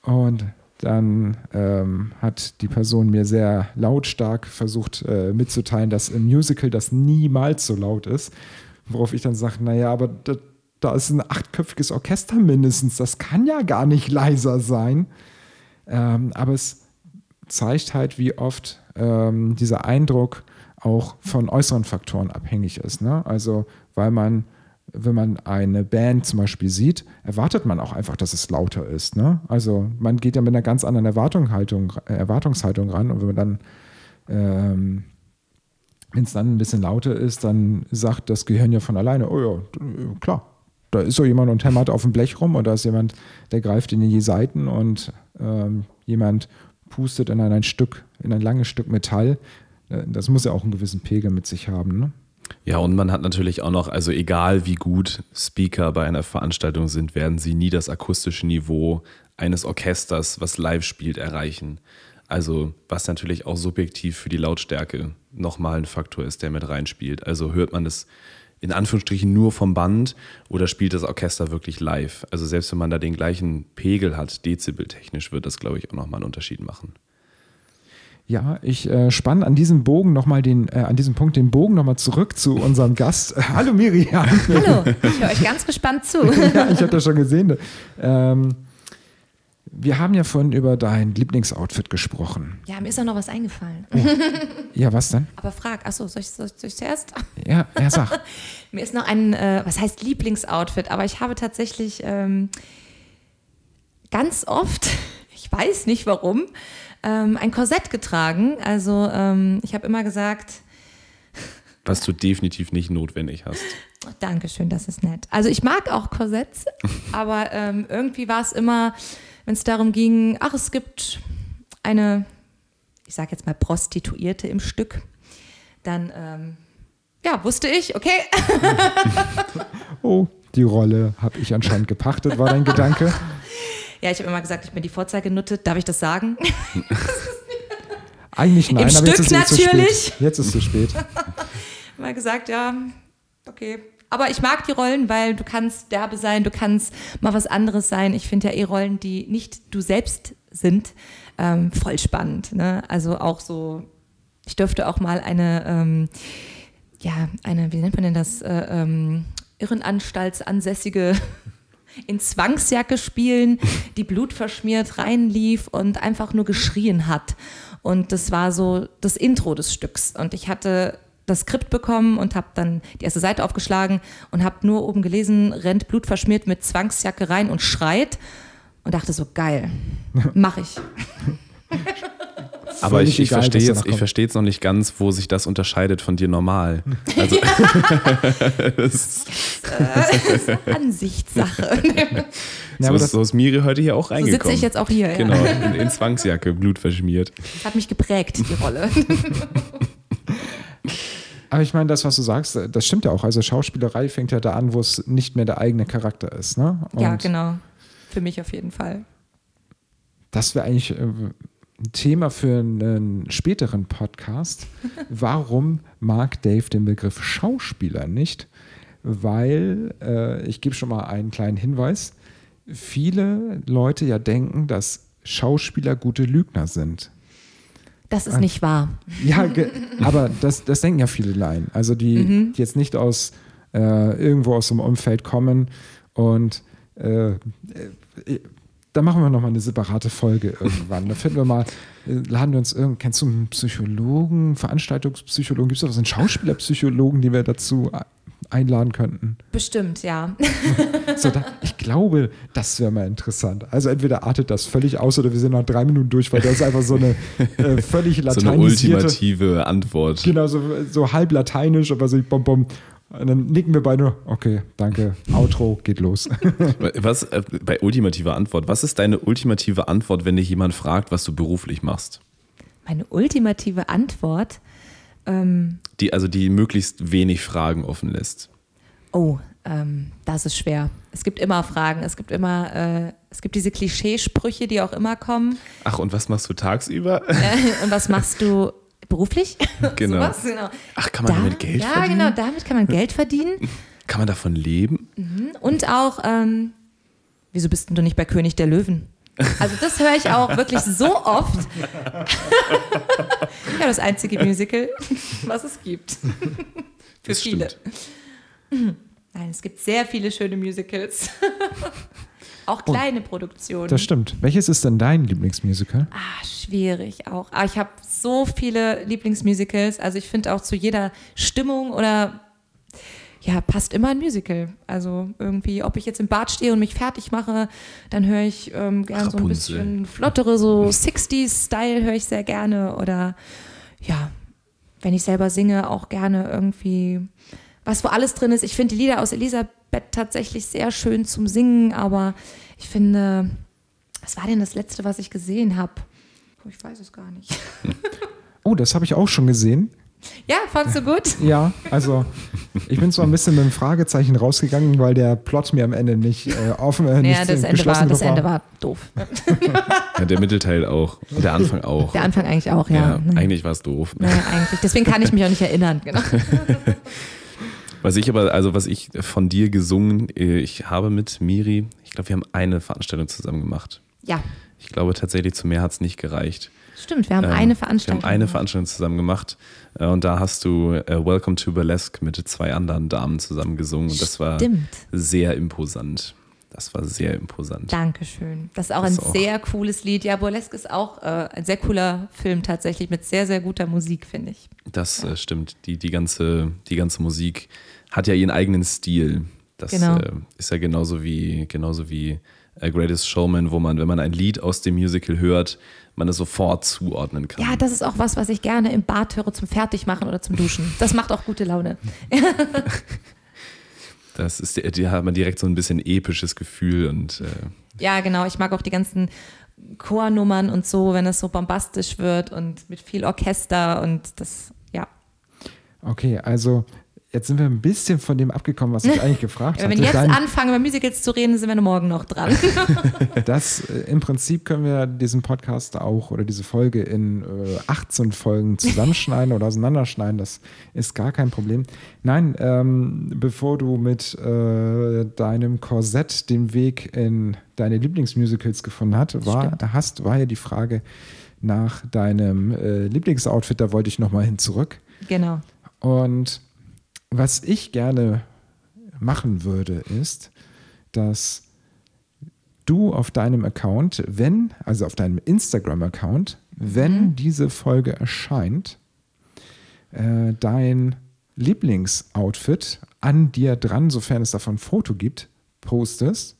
Und dann ähm, hat die Person mir sehr lautstark versucht äh, mitzuteilen, dass im Musical das niemals so laut ist. Worauf ich dann sage, naja, aber da, da ist ein achtköpfiges Orchester mindestens, das kann ja gar nicht leiser sein. Ähm, aber es zeigt halt, wie oft ähm, dieser Eindruck auch von äußeren Faktoren abhängig ist. Ne? Also, weil man, wenn man eine Band zum Beispiel sieht, erwartet man auch einfach, dass es lauter ist. Ne? Also, man geht ja mit einer ganz anderen Erwartungshaltung, äh, Erwartungshaltung ran und wenn man dann, ähm, wenn es dann ein bisschen lauter ist, dann sagt das Gehirn ja von alleine, oh ja, d- klar, da ist so jemand und hämmert auf dem Blech rum oder ist jemand, der greift in die Seiten und ähm, jemand pustet in ein Stück, in ein langes Stück Metall. Äh, Das muss ja auch einen gewissen Pegel mit sich haben. Ne? Ja, und man hat natürlich auch noch, also egal wie gut Speaker bei einer Veranstaltung sind, werden sie nie das akustische Niveau eines Orchesters, was live spielt, erreichen. Also, was natürlich auch subjektiv für die Lautstärke nochmal ein Faktor ist, der mit reinspielt. Also hört man das in Anführungsstrichen nur vom Band oder spielt das Orchester wirklich live? Also selbst wenn man da den gleichen Pegel hat, dezibeltechnisch, wird das, glaube ich, auch nochmal einen Unterschied machen. Ja, ich äh, spanne an diesem Bogen nochmal den, äh, an diesem Punkt den Bogen nochmal zurück zu unserem Gast. Hallo Miriam. Hallo, ich höre euch ganz gespannt zu. ja, ich habe das schon gesehen. Ähm, wir haben ja vorhin über dein Lieblingsoutfit gesprochen. Ja, mir ist auch noch was eingefallen. Ja, was denn? Aber frag, achso, soll ich, soll ich, soll ich zuerst? Ja, er sagt. Mir ist noch ein, äh, was heißt Lieblingsoutfit, aber ich habe tatsächlich ähm, ganz oft, ich weiß nicht warum, ähm, ein Korsett getragen. Also ähm, ich habe immer gesagt, Was du definitiv nicht notwendig hast. Dankeschön, das ist nett. Also ich mag auch Korsetts, aber ähm, irgendwie war es immer, wenn es darum ging, ach, es gibt eine, ich sage jetzt mal Prostituierte im Stück, dann ähm, ja, wusste ich, okay, Oh, die Rolle habe ich anscheinend gepachtet, war dein Gedanke. Ja, ich habe immer gesagt, ich bin die Vorzeigenutte. Darf ich das sagen? Eigentlich nein, Im aber jetzt Stück ist es zu natürlich. spät. Jetzt ist es zu spät. Immer gesagt, ja, okay. Aber ich mag die Rollen, weil du kannst derbe sein, du kannst mal was anderes sein. Ich finde ja eh Rollen, die nicht du selbst sind, ähm, voll spannend. Ne? Also auch so, ich dürfte auch mal eine, ähm, ja, eine, wie nennt man denn das, äh, ähm, Irrenanstaltsansässige in Zwangsjacke spielen, die blutverschmiert reinlief und einfach nur geschrien hat. Und das war so das Intro des Stücks. Und ich hatte das Skript bekommen und habe dann die erste Seite aufgeschlagen und habe nur oben gelesen, rennt blutverschmiert mit Zwangsjacke rein und schreit. Und dachte so, geil, mach ich. Aber ich, ich egal, verstehe jetzt, ich verstehe jetzt noch nicht ganz, wo sich das unterscheidet von dir normal. Also, das, Ansichtssache. Ja, so, aber ist, das, so ist Miri heute hier auch So reingekommen. sitze ich jetzt auch hier. Genau, Ja. in, in Zwangsjacke, Blut verschmiert. Das hat mich geprägt, die Rolle. aber ich meine, das, was du sagst, das stimmt ja auch. Also Schauspielerei fängt ja da an, wo es nicht mehr der eigene Charakter ist. Ne? Und ja, genau. Für mich auf jeden Fall. Das wäre eigentlich äh, ein Thema für einen späteren Podcast. Warum mag Dave den Begriff Schauspieler nicht? Weil, äh, ich gebe schon mal einen kleinen Hinweis, viele Leute ja denken, dass Schauspieler gute Lügner sind. Das ist nicht wahr. Ja, aber das, das denken ja viele Laien. Also die, Mhm. die jetzt nicht aus äh, irgendwo aus dem Umfeld kommen und äh, äh, da machen wir nochmal eine separate Folge irgendwann. Da finden wir mal, äh, laden wir uns irgend, kennst du einen Psychologen, Veranstaltungspsychologen, gibt es da was, einen Schauspielerpsychologen, die wir dazu e- einladen könnten? Bestimmt, ja. So, da, ich glaube, das wäre mal interessant. Also entweder artet das völlig aus oder wir sind nach drei Minuten durch, weil das ist einfach so eine äh, völlig So eine lateinisierte, ultimative Antwort. genau, so, so halb lateinisch, aber so bom bom. Und dann nicken wir beide, okay, danke, Outro, geht los. Was, äh, bei ultimativer Antwort, was ist deine ultimative Antwort, wenn dich jemand fragt, was du beruflich machst? Meine ultimative Antwort, ähm, Die, also die möglichst wenig Fragen offen lässt. oh, ähm, das ist schwer. Es gibt immer Fragen, es gibt immer, äh, es gibt diese Klischeesprüche, die auch immer kommen. Ach, und was machst du tagsüber? Äh, und was machst du beruflich? Genau. Sowas, genau. Ach, kann man damit Geld ja, verdienen? genau, damit kann man Geld verdienen. Kann man davon leben? Und auch, ähm, wieso bist denn du nicht bei König der Löwen? Also das höre ich auch wirklich so oft. ja, das einzige Musical, was es gibt. Für Das viele. stimmt. Nein, es gibt sehr viele schöne Musicals. Auch kleine Produktionen. Das stimmt. Welches ist denn dein Lieblingsmusical? Ah, schwierig auch. Aber ich habe so viele Lieblingsmusicals. Also ich finde auch zu jeder Stimmung oder ja, passt immer ein Musical. Also irgendwie, ob ich jetzt im Bad stehe und mich fertig mache, dann höre ich ähm, gern so ein bisschen flottere, so 60s-Style höre ich sehr gerne. Oder ja, wenn ich selber singe, auch gerne irgendwie was, wo alles drin ist. Ich finde die Lieder aus Elisabeth tatsächlich sehr schön zum Singen, aber ich finde, was war denn das letzte, was ich gesehen habe? Oh, ich weiß es gar nicht. Oh, das habe ich auch schon gesehen. Ja, fandst du gut? Ja, also ich bin zwar ein bisschen mit einem Fragezeichen rausgegangen, weil der Plot mir am Ende nicht äh, offen äh, nicht Ja, das, Ende war, das war. Ende war doof. Ja, der Mittelteil auch. Und der Anfang auch. Der Anfang eigentlich auch, ja. ja, Naja, eigentlich war es doof. naja, eigentlich. Deswegen kann ich mich auch nicht erinnern. Genau. Was ich aber, also was ich von dir gesungen, äh, ich habe mit Miri, ich glaube, wir haben eine Veranstaltung zusammen gemacht. Ja, Ich glaube tatsächlich, zu mehr hat es nicht gereicht. stimmt. Wir haben Ähm, eine Veranstaltung. Wir haben eine. Veranstaltung zusammen gemacht äh, und da hast du äh, Welcome to Burlesque mit zwei anderen Damen zusammen gesungen und das war Stimmt. sehr imposant. Das war sehr imposant. Dankeschön. Das ist auch Das ein ist auch- sehr cooles Lied. Ja, Burlesque ist auch äh, ein sehr cooler Film tatsächlich mit sehr, sehr guter Musik, finde ich. Das äh, stimmt. Die, die, ganze, die ganze Musik hat ja ihren eigenen Stil. Das Genau. äh, ist ja genauso wie, genauso wie äh, Greatest Showman, wo man, wenn man ein Lied aus dem Musical hört, man es sofort zuordnen kann. Ja, das ist auch was, was ich gerne im Bad höre zum Fertigmachen oder zum Duschen. Das macht auch gute Laune. Das ist, die hat man direkt so ein bisschen episches Gefühl und äh, Ja, genau. Ich mag auch die ganzen Chornummern und so, wenn es so bombastisch wird und mit viel Orchester und das, ja. Okay, also jetzt sind wir ein bisschen von dem abgekommen, was ich eigentlich gefragt Wenn wir jetzt Dein- anfangen, über Musicals zu reden, sind wir morgen noch dran. Das äh, im Prinzip können wir diesen Podcast auch oder diese Folge in äh, 18 Folgen zusammenschneiden oder auseinanderschneiden. Das ist gar kein Problem. Nein, ähm, bevor du mit äh, deinem Korsett den Weg in deine Lieblingsmusicals gefunden hat, war, hast, war ja die Frage nach deinem äh, Lieblingsoutfit. Da wollte ich nochmal hin zurück. genau. Und was ich gerne machen würde, ist, dass du auf deinem Account, wenn, also auf deinem Instagram-Account, wenn diese Folge erscheint, äh, dein Lieblingsoutfit an dir dran, sofern es davon ein Foto gibt, postest,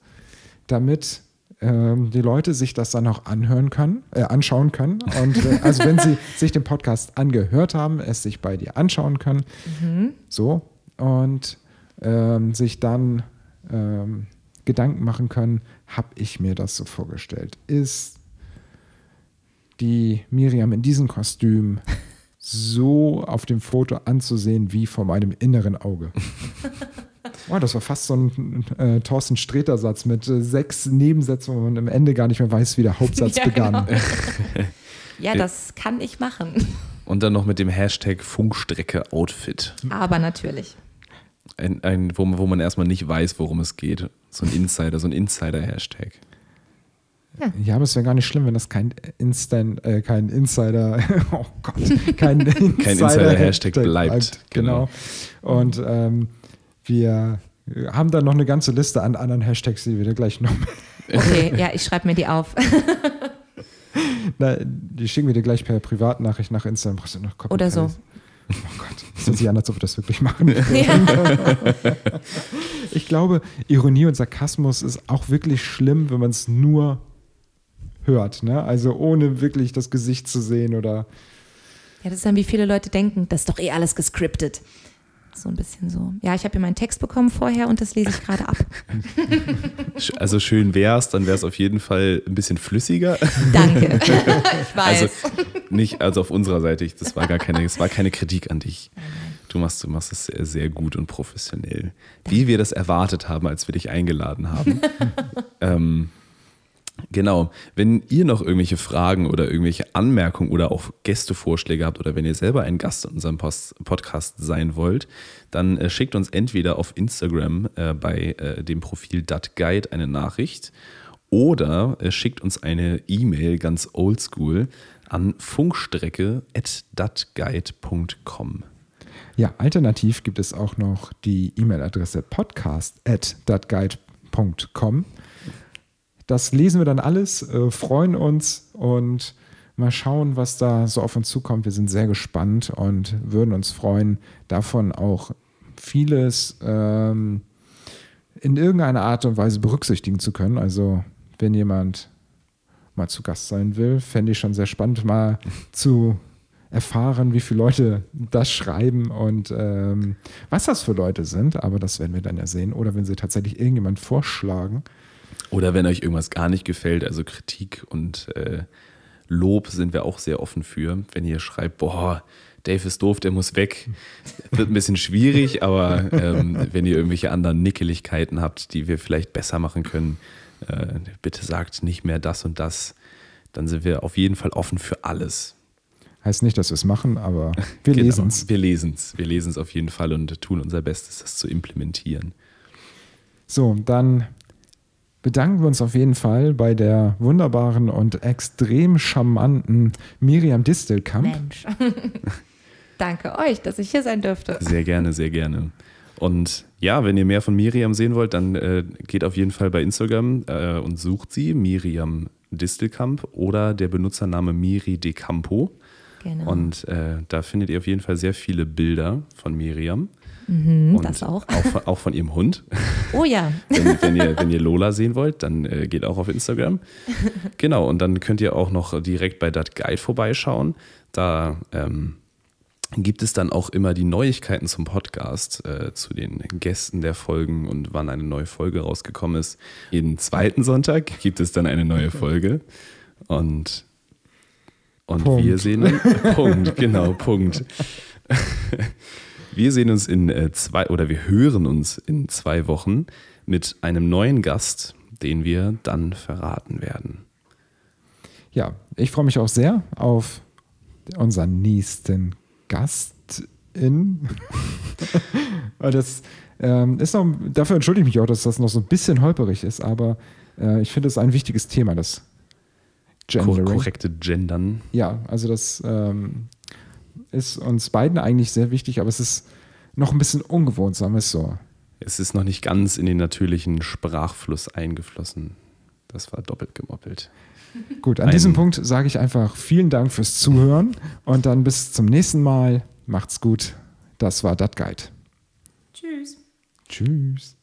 damit ähm, die Leute sich das dann auch anhören können, äh, anschauen können. Und äh, also wenn sie sich den Podcast angehört haben, es sich bei dir anschauen können. So. Und ähm, sich dann ähm, Gedanken machen können, habe ich mir das so vorgestellt? Ist die Miriam in diesem Kostüm so auf dem Foto anzusehen wie vor meinem inneren Auge? Oh, das war fast so ein äh, Thorsten Sträter-Satz mit äh, sechs Nebensätzen, wo man am Ende gar nicht mehr weiß, wie der Hauptsatz Ja, begann. genau. Ja, das kann ich machen. und dann noch mit dem Hashtag Funkstrecke Outfit. Aber natürlich. Ein, ein, wo, wo man erstmal nicht weiß, worum es geht. So ein Insider, so ein Insider-Hashtag. Ja, aber es wäre gar nicht schlimm, wenn das kein Instant, äh, kein Insider, oh Gott, kein Insider-Hashtag Insider-Hashtag bleibt. Genau. Und ähm, wir haben dann noch eine ganze Liste an anderen Hashtags, die wir dir gleich noch. Okay, ja, ich schreibe mir die auf. Na, die schicken wir dir gleich per Privatnachricht nach Instagram. Brauchst du noch Copy Oder so. Oh Gott, das hört sich an, als ob wir das wirklich machen. Ja. Ich glaube, Ironie und Sarkasmus ist auch wirklich schlimm, wenn man es nur hört. Ne? Also ohne wirklich das Gesicht zu sehen oder. Ja, das ist dann, wie viele Leute denken, das ist doch eh alles gescriptet. So ein bisschen so. Ja, ich habe hier meinen Text bekommen vorher und das lese ich gerade ab. Also schön wär's, dann wäre es auf jeden Fall ein bisschen flüssiger. Danke. Ich weiß. Also nicht, also auf unserer Seite, das war gar keine, das war keine Kritik an dich. Du machst, du machst es sehr, sehr gut und professionell. Wie wir das erwartet haben, als wir dich eingeladen haben. ähm, genau. Wenn ihr noch irgendwelche Fragen oder irgendwelche Anmerkungen oder auch Gästevorschläge habt oder wenn ihr selber ein Gast in unserem Post Podcast sein wollt, dann äh, schickt uns entweder auf Instagram äh, bei äh, dem Profil datguide eine Nachricht oder äh, schickt uns eine E-Mail ganz oldschool an funkstrecke.datguide.com. Ja, alternativ gibt es auch noch die E-Mail-Adresse podcast.datguide.com. Das lesen wir dann alles, äh, freuen uns und mal schauen, was da so auf uns zukommt. Wir sind sehr gespannt und würden uns freuen, davon auch vieles ähm, in irgendeiner Art und Weise berücksichtigen zu können. Also wenn jemand mal zu Gast sein will, fände ich schon sehr spannend, mal zu erfahren, wie viele Leute das schreiben und ähm, was das für Leute sind. Aber das werden wir dann ja sehen. Oder wenn sie tatsächlich irgendjemand vorschlagen. Oder wenn euch irgendwas gar nicht gefällt, also Kritik und äh, Lob sind wir auch sehr offen für. Wenn ihr schreibt, boah, Dave ist doof, der muss weg, wird ein bisschen schwierig, aber ähm, wenn ihr irgendwelche anderen Nickeligkeiten habt, die wir vielleicht besser machen können, äh, bitte sagt nicht mehr das und das, dann sind wir auf jeden Fall offen für alles. Heißt nicht, dass wir es machen, aber wir Genau. lesen es. Wir lesen es. Wir lesen es auf jeden Fall und tun unser Bestes, das zu implementieren. So, dann bedanken wir uns auf jeden Fall bei der wunderbaren und extrem charmanten Miriam Distelkamp. Mensch. Danke euch, dass ich hier sein dürfte. Sehr gerne, sehr gerne. Und ja, wenn ihr mehr von Miriam sehen wollt, dann äh, geht auf jeden Fall bei Instagram äh, und sucht sie, Miriam Distelkamp oder der Benutzername Miri De Campo. Genau. Und äh, da findet ihr auf jeden Fall sehr viele Bilder von Miriam. Mhm, und das auch. Auch, von- auch von ihrem Hund. Oh ja. Wenn, wenn, ihr, wenn ihr Lola sehen wollt, dann äh, geht auch auf Instagram. Genau, und dann könnt ihr auch noch direkt bei Dat Guide vorbeischauen. Da ähm, gibt es dann auch immer die Neuigkeiten zum Podcast, äh, zu den Gästen der Folgen und wann eine neue Folge rausgekommen ist. Jeden zweiten Sonntag gibt es dann eine neue Folge. Und, und Punkt. wir sehen. Punkt, genau, Punkt. Wir sehen uns in äh, zwei oder wir hören uns in zwei Wochen mit einem neuen Gast, den wir dann verraten werden. Ja, ich freue mich auch sehr auf unseren nächsten Gastin. Das ähm, ist noch, dafür entschuldige ich mich auch, dass das noch so ein bisschen holperig ist, aber äh, ich finde es ein wichtiges Thema, das Gendering. korrekte Gendern. Ja, also das ähm, ist uns beiden eigentlich sehr wichtig, aber es ist noch ein bisschen ungewohnt, sagen wir es so. Es ist noch nicht ganz in den natürlichen Sprachfluss eingeflossen. Das war doppelt gemoppelt. Gut, an Ein- diesem Punkt sage ich einfach vielen Dank fürs Zuhören und dann bis zum nächsten Mal. Macht's gut. Das war Dat Guide. Tschüss. Tschüss.